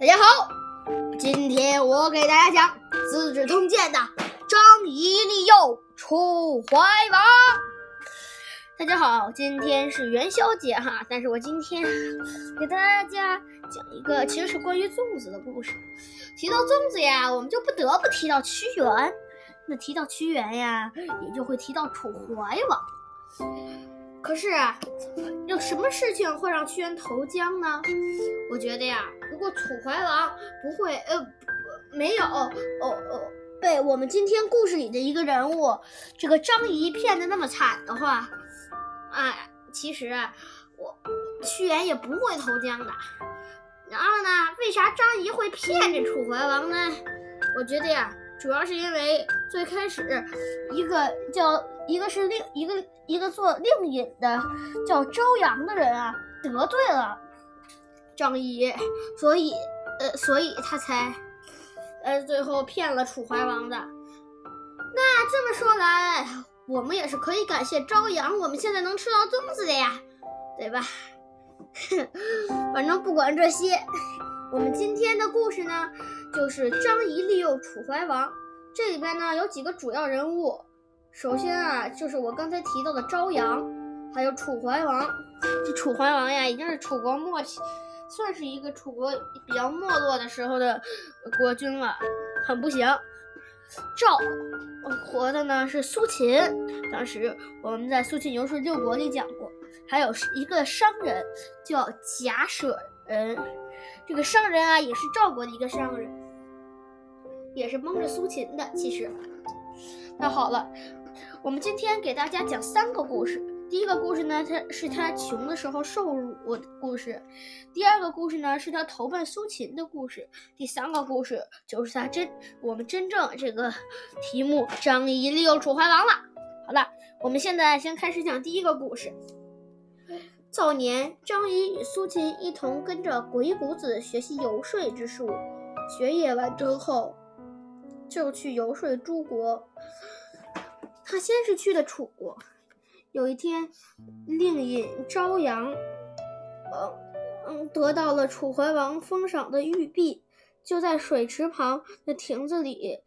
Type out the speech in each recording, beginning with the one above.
大家好，今天我给大家讲《资治通鉴》的张仪利诱楚怀王。大家好，今天是元宵节哈，但是我今天给大家讲一个其实是关于粽子的故事。提到粽子呀，我们就不得不提到屈原。那提到屈原呀，也就会提到楚怀王。可是，有什么事情会让屈原投江呢？我觉得呀，如果楚怀王不会呃没有哦哦被我们今天故事里的一个人物这个张仪骗的那么惨的话，哎，其实我屈原也不会投江的。然后呢，为啥张仪会骗这楚怀王呢？我觉得呀。主要是因为最开始，一个叫一个是令一个一个做令尹的叫朝阳的人啊，得罪了张仪，所以呃，所以他才呃最后骗了楚怀王的。那这么说来，我们也是可以感谢朝阳，我们现在能吃到粽子的呀，对吧？反正不管这些。我们今天的故事呢，就是张仪利诱楚怀王。这里边呢有几个主要人物。首先啊，就是我刚才提到的朝阳，还有楚怀王。这楚怀王呀，已经是楚国末期，算是一个楚国比较没落的时候的国君了，很不行。赵活的呢是苏秦，当时我们在《苏秦游说六国》里讲过。还有一个商人叫贾舍人。这个商人啊，也是赵国的一个商人，也是蒙着苏秦的。其实，那好了，我们今天给大家讲三个故事。第一个故事呢，他是他穷的时候受辱的故事；第二个故事呢，是他投奔苏秦的故事；第三个故事就是他真我们真正这个题目——张仪利用楚怀王了。好了，我们现在先开始讲第一个故事。早年，张仪与苏秦一同跟着鬼谷子学习游说之术。学业完成后，就去游说诸国。他先是去的楚国。有一天，令尹朝阳，嗯嗯，得到了楚怀王封赏的玉璧，就在水池旁的亭子里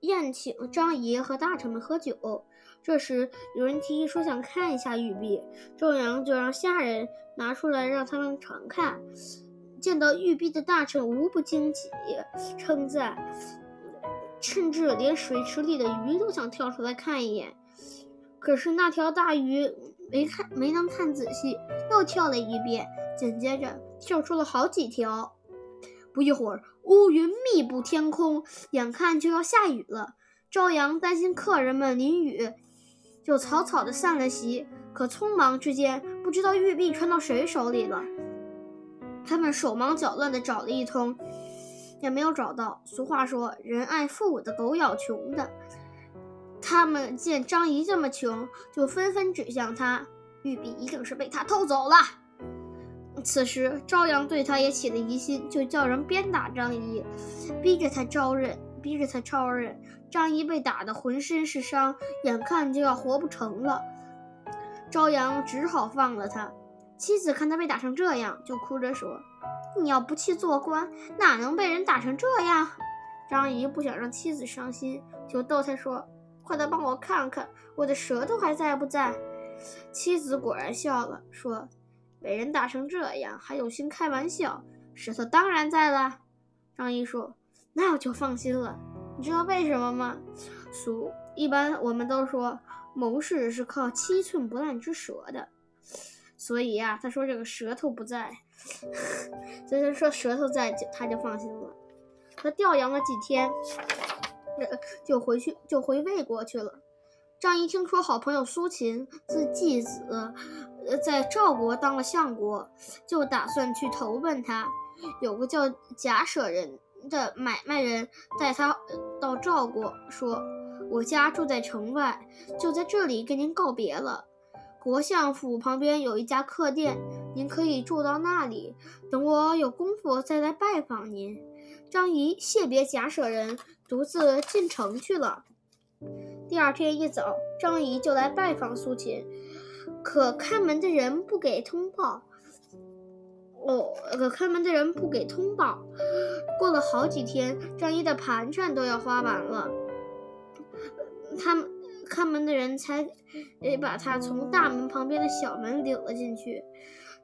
宴请张仪和大臣们喝酒。这时，有人提议说想看一下玉璧，周阳就让下人拿出来让他们常看。见到玉璧的大臣无不惊奇，称赞，甚至连水池里的鱼都想跳出来看一眼。可是那条大鱼没看，没能看仔细，又跳了一遍，紧接着跳出了好几条。不一会儿，乌云密布天空，眼看就要下雨了。朝阳担心客人们淋雨。就草草的散了席，可匆忙之间，不知道玉璧传到谁手里了。他们手忙脚乱的找了一通，也没有找到。俗话说：“人爱富的，狗咬穷的。”他们见张仪这么穷，就纷纷指向他，玉璧一定是被他偷走了。此时，朝阳对他也起了疑心，就叫人鞭打张仪，逼着他招认。逼着他招认，张仪被打得浑身是伤，眼看就要活不成了。朝阳只好放了他。妻子看他被打成这样，就哭着说：“你要不去做官，哪能被人打成这样？”张仪不想让妻子伤心，就逗他说：“快来帮我看看，我的舌头还在不在？”妻子果然笑了，说：“被人打成这样，还有心开玩笑？舌头当然在了。”张仪说。那我就放心了，你知道为什么吗？俗一般我们都说谋士是靠七寸不烂之舌的，所以呀，他说这个舌头不在，所以他说舌头在，就他就放心了。他调养了几天，就回去就回魏国去了。张仪听说好朋友苏秦自季子，呃，在赵国当了相国，就打算去投奔他。有个叫贾舍人。的买卖人带他到赵国，说：“我家住在城外，就在这里跟您告别了。国相府旁边有一家客店，您可以住到那里。等我有功夫再来拜访您。”张仪谢别贾舍人，独自进城去了。第二天一早，张仪就来拜访苏秦，可看门的人不给通报。哦，可看门的人不给通报。过了好几天，张仪的盘缠都要花完了，他们看门的人才把他从大门旁边的小门领了进去。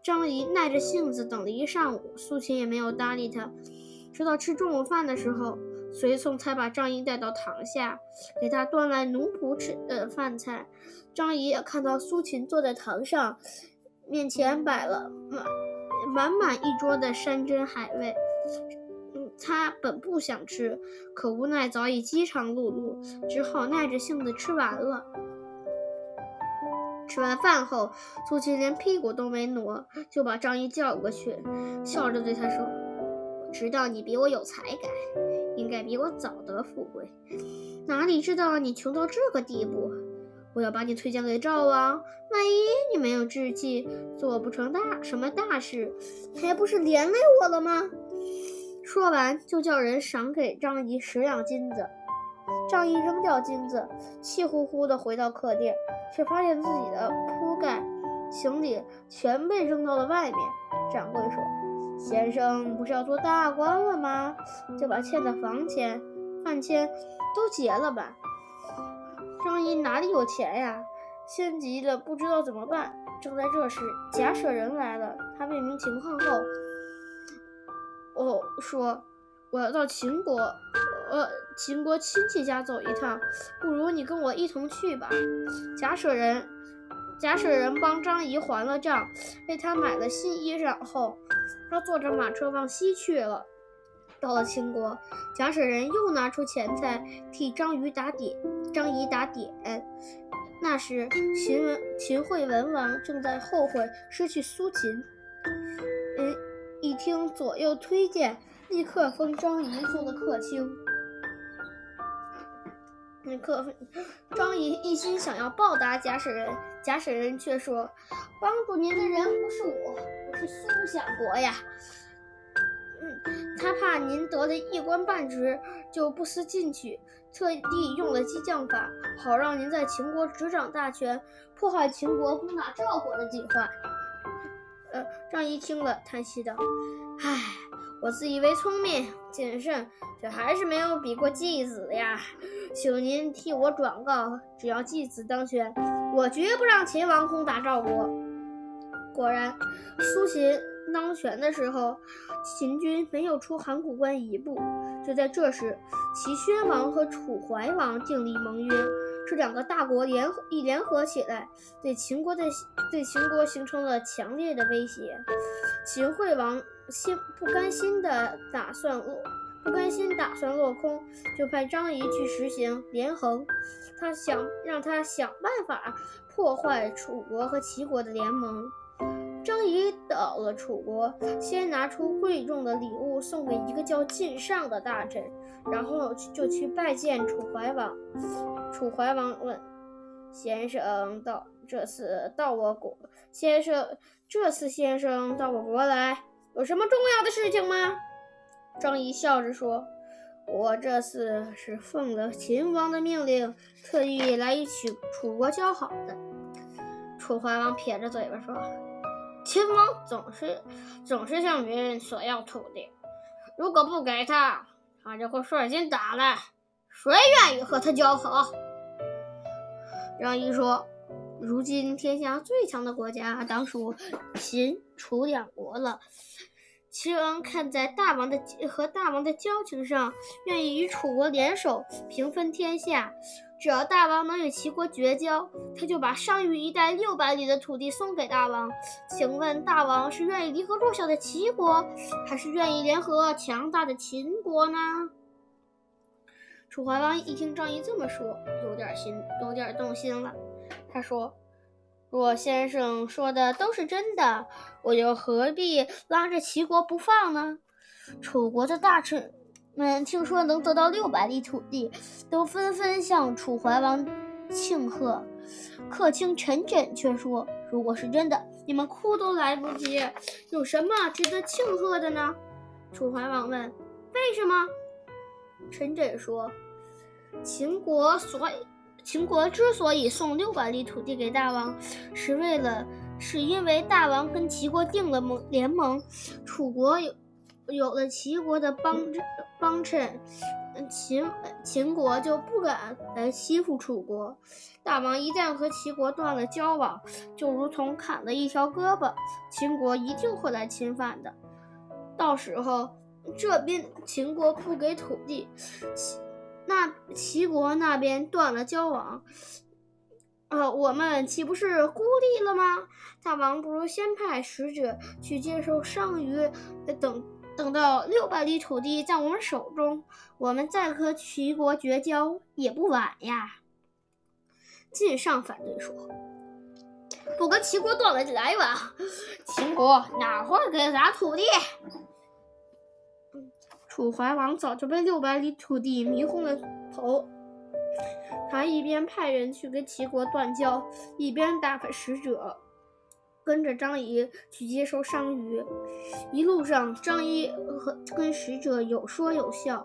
张仪耐着性子等了一上午，苏秦也没有搭理他。直到吃中午饭的时候，随从才把张仪带到堂下，给他端来奴仆吃的饭菜。张仪看到苏秦坐在堂上，面前摆了满满满一桌的山珍海味。他本不想吃，可无奈早已饥肠辘辘，只好耐着性子吃完了。吃完饭后，苏秦连屁股都没挪，就把张仪叫过去，笑着对他说：“我知道你比我有才干，应该比我早得富贵，哪里知道你穷到这个地步？我要把你推荐给赵王，万一你没有志气，做不成大什么大事，还不是连累我了吗？”说完，就叫人赏给张仪十两金子。张仪扔掉金子，气呼呼地回到客店，却发现自己的铺盖、行李全被扔到了外面。掌柜说：“先生不是要做大官了吗？就把欠的房钱、饭钱都结了吧。”张仪哪里有钱呀？心急了，不知道怎么办。正在这时，假舍人来了。他问明情况后，哦，说：“我要到秦国。”呃，秦国亲戚家走一趟，不如你跟我一同去吧。贾舍人，贾舍人帮张仪还了账，为他买了新衣裳后，他坐着马车往西去了。到了秦国，贾舍人又拿出钱财替张仪打点，张仪打点。那时秦文秦惠文王正在后悔失去苏秦，听左右推荐，立刻封张仪做了客卿。那可张仪一心想要报答贾使人，贾使人却说：“帮助您的人不是我，是苏相国呀。嗯，他怕您得了一官半职就不思进取，特地用了激将法，好让您在秦国执掌大权，破坏秦国攻打赵国的计划。”呃，张仪听了，叹息道：“唉，我自以为聪明谨慎，却还是没有比过继子呀。”请您替我转告，只要继子当选，我绝不让秦王攻打赵国。果然，苏秦当权的时候，秦军没有出函谷关一步。就在这时，齐宣王和楚怀王订立盟约，这两个大国联合一联合起来，对秦国的对秦国形成了强烈的威胁。秦惠王心不甘心的打算落。不甘心打算落空，就派张仪去实行连横。他想让他想办法破坏楚国和齐国的联盟。张仪到了楚国，先拿出贵重的礼物送给一个叫晋尚的大臣，然后就去拜见楚怀王。楚怀王问：“先生到这次到我国，先生这次先生到我国来，有什么重要的事情吗？”张仪笑着说：“我这次是奉了秦王的命令，特意来与楚楚国交好的。”楚怀王撇着嘴巴说：“秦王总是总是向别人索要土地，如果不给他，他就会率先打来。谁愿意和他交好？”张仪说：“如今天下最强的国家当属秦楚两国了。”齐王看在大王的和大王的交情上，愿意与楚国联手平分天下。只要大王能与齐国绝交，他就把上虞一带六百里的土地送给大王。请问大王是愿意离合弱小的齐国，还是愿意联合强大的秦国呢？楚怀王一听张仪这么说，有点心，有点动心了。他说。若先生说的都是真的，我又何必拉着齐国不放呢？楚国的大臣们听说能得到六百里土地，都纷纷向楚怀王庆贺。客卿陈轸却说：“如果是真的，你们哭都来不及，有什么值得庆贺的呢？”楚怀王问：“为什么？”陈轸说：“秦国所。”秦国之所以送六百里土地给大王，是为了是因为大王跟齐国定了盟联盟，楚国有有了齐国的帮帮衬，秦秦国就不敢来欺负楚国。大王一旦和齐国断了交往，就如同砍了一条胳膊，秦国一定会来侵犯的。到时候这边秦国不给土地，那齐国那边断了交往。呃，我们岂不是孤立了吗？大王不如先派使者去接受商于，等等到六百里土地在我们手中，我们再和齐国绝交也不晚呀。晋上反对说：“不跟齐国断了来往，秦国哪会给咱土地？”楚怀王早就被六百里土地迷昏了头。他一边派人去跟齐国断交，一边打发使者跟着张仪去接收商于。一路上，张仪和跟使者有说有笑。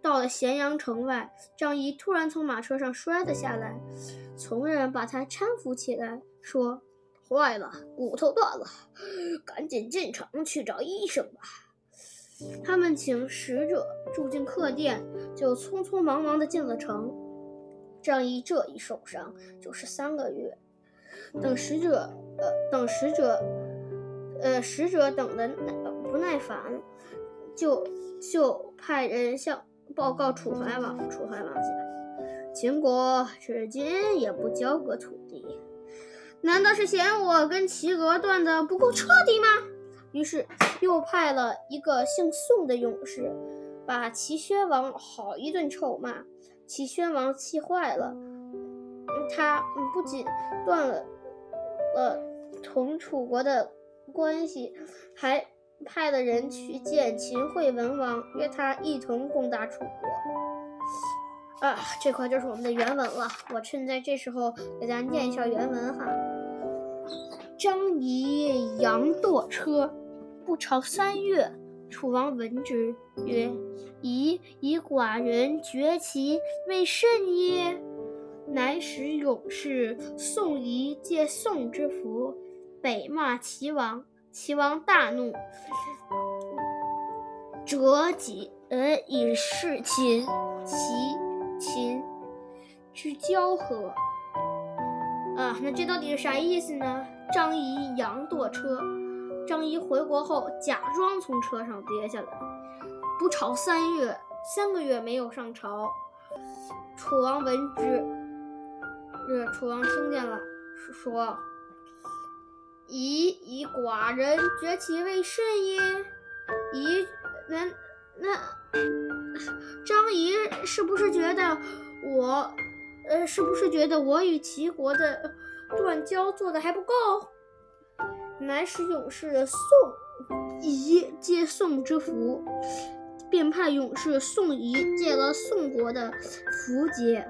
到了咸阳城外，张仪突然从马车上摔了下来，从人把他搀扶起来，说：“坏了，骨头断了，赶紧进城去找医生吧。”他们请使者住进客店，就匆匆忙忙地进了城。张仪这一受伤就是三个月。等使者，呃，等使者，呃，使者等的不耐烦，就就派人向报告楚怀王。楚怀王想，秦国至今也不交割土地，难道是嫌我跟齐国断的不够彻底吗？于是又派了一个姓宋的勇士，把齐宣王好一顿臭骂。齐宣王气坏了，他不仅断了了同楚国的关系，还派了人去见秦惠文王，约他一同攻打楚国。啊，这块就是我们的原文了。我趁在这时候给大家念一下原文哈。张仪羊堕车，不朝三月。楚王闻之，曰：“宜以寡人绝其为甚耶？”乃使勇士宋仪借宋之服，北骂齐王。齐王大怒，折戟呃以示秦。齐秦之交合。啊，那这到底是啥意思呢？张仪佯堕车。张仪回国后，假装从车上跌下来，不朝三月，三个月没有上朝。楚王闻之，这楚王听见了，说：“宜以寡人崛其为甚耶？”宜那那张仪是不是觉得我，呃，是不是觉得我与齐国的断交做的还不够？乃使勇士宋仪借宋之福，便派勇士宋仪借了宋国的符节，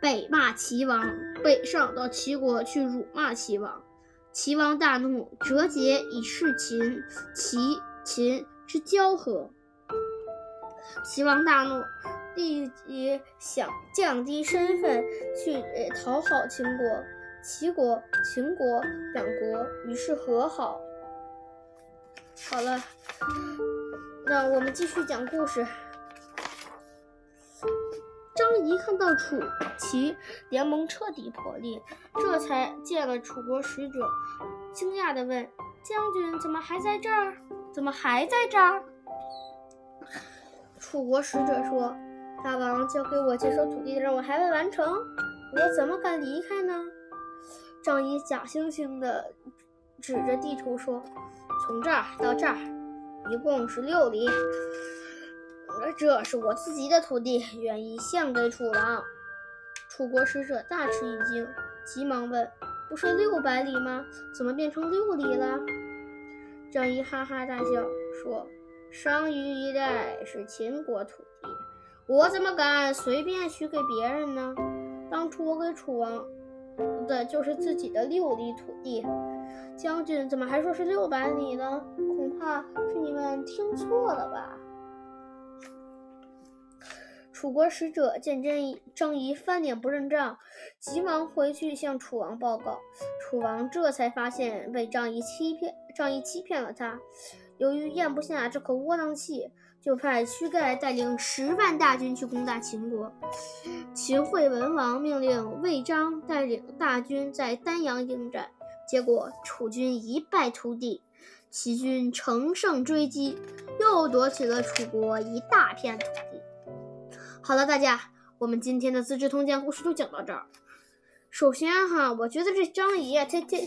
北骂齐王，北上到齐国去辱骂齐王。齐王大怒，折节以示秦。齐秦之交合。齐王大怒，立即想降低身份去讨好秦国。齐国、秦国两国于是和好。好了，那我们继续讲故事。张仪看到楚齐联盟彻底破裂，这才见了楚国使者，惊讶地问：“将军怎么还在这儿？怎么还在这儿？”楚国使者说：“大王交给我接收土地的任务还未完成，我怎么敢离开呢？”张仪假惺惺地指着地图说：“从这儿到这儿，一共是六里。这是我自己的土地，愿意献给楚王。”楚国使者大吃一惊，急忙问：“不是六百里吗？怎么变成六里了？”张仪哈哈大笑说：“商於一带是秦国土地，我怎么敢随便许给别人呢？当初我给楚王。”的就是自己的六里土地，将军怎么还说是六百里呢？恐怕是你们听错了吧？楚国使者见真张仪翻脸不认账，急忙回去向楚王报告。楚楚王这才发现被张仪欺骗，张仪欺骗了他。由于咽不下这口窝囊气，就派屈盖带领十万大军去攻打秦国。秦惠文王命令魏章带领大军在丹阳应战，结果楚军一败涂地，齐军乘胜追击，又夺取了楚国一大片土地。好了，大家，我们今天的《资治通鉴》故事就讲到这儿。首先哈，我觉得这张仪啊，他他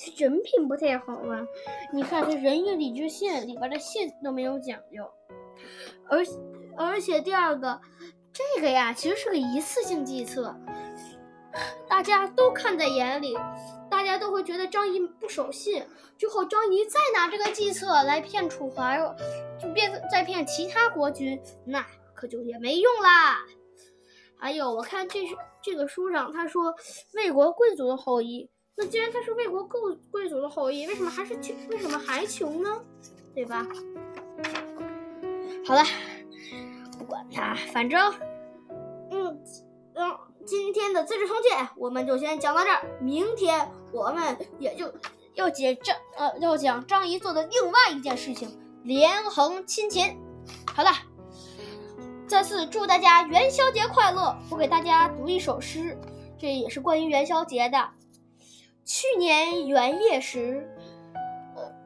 他人品不太好啊。你看这仁义礼智信里边的信都没有讲究，而而且第二个，这个呀其实是个一次性计策，大家都看在眼里，大家都会觉得张仪不守信，之后张仪再拿这个计策来骗楚怀，就变再骗其他国君，那。可就也没用啦。还有，我看这是这个书上他说魏国贵族的后裔，那既然他是魏国贵贵族的后裔，为什么还是穷？为什么还穷呢？对吧？好了，不管他，反正，嗯嗯，今天的《资治通鉴》我们就先讲到这儿。明天我们也就要讲张呃要讲张仪做的另外一件事情——连横亲秦。好了。再次祝大家元宵节快乐！我给大家读一首诗，这也是关于元宵节的。去年元夜时，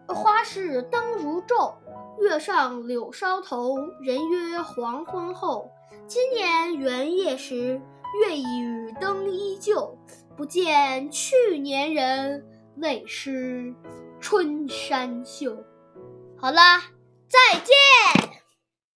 花市灯如昼，月上柳梢头，人约黄昏后。今年元夜时，月已灯依旧，不见去年人，泪湿春衫袖。好啦，再见。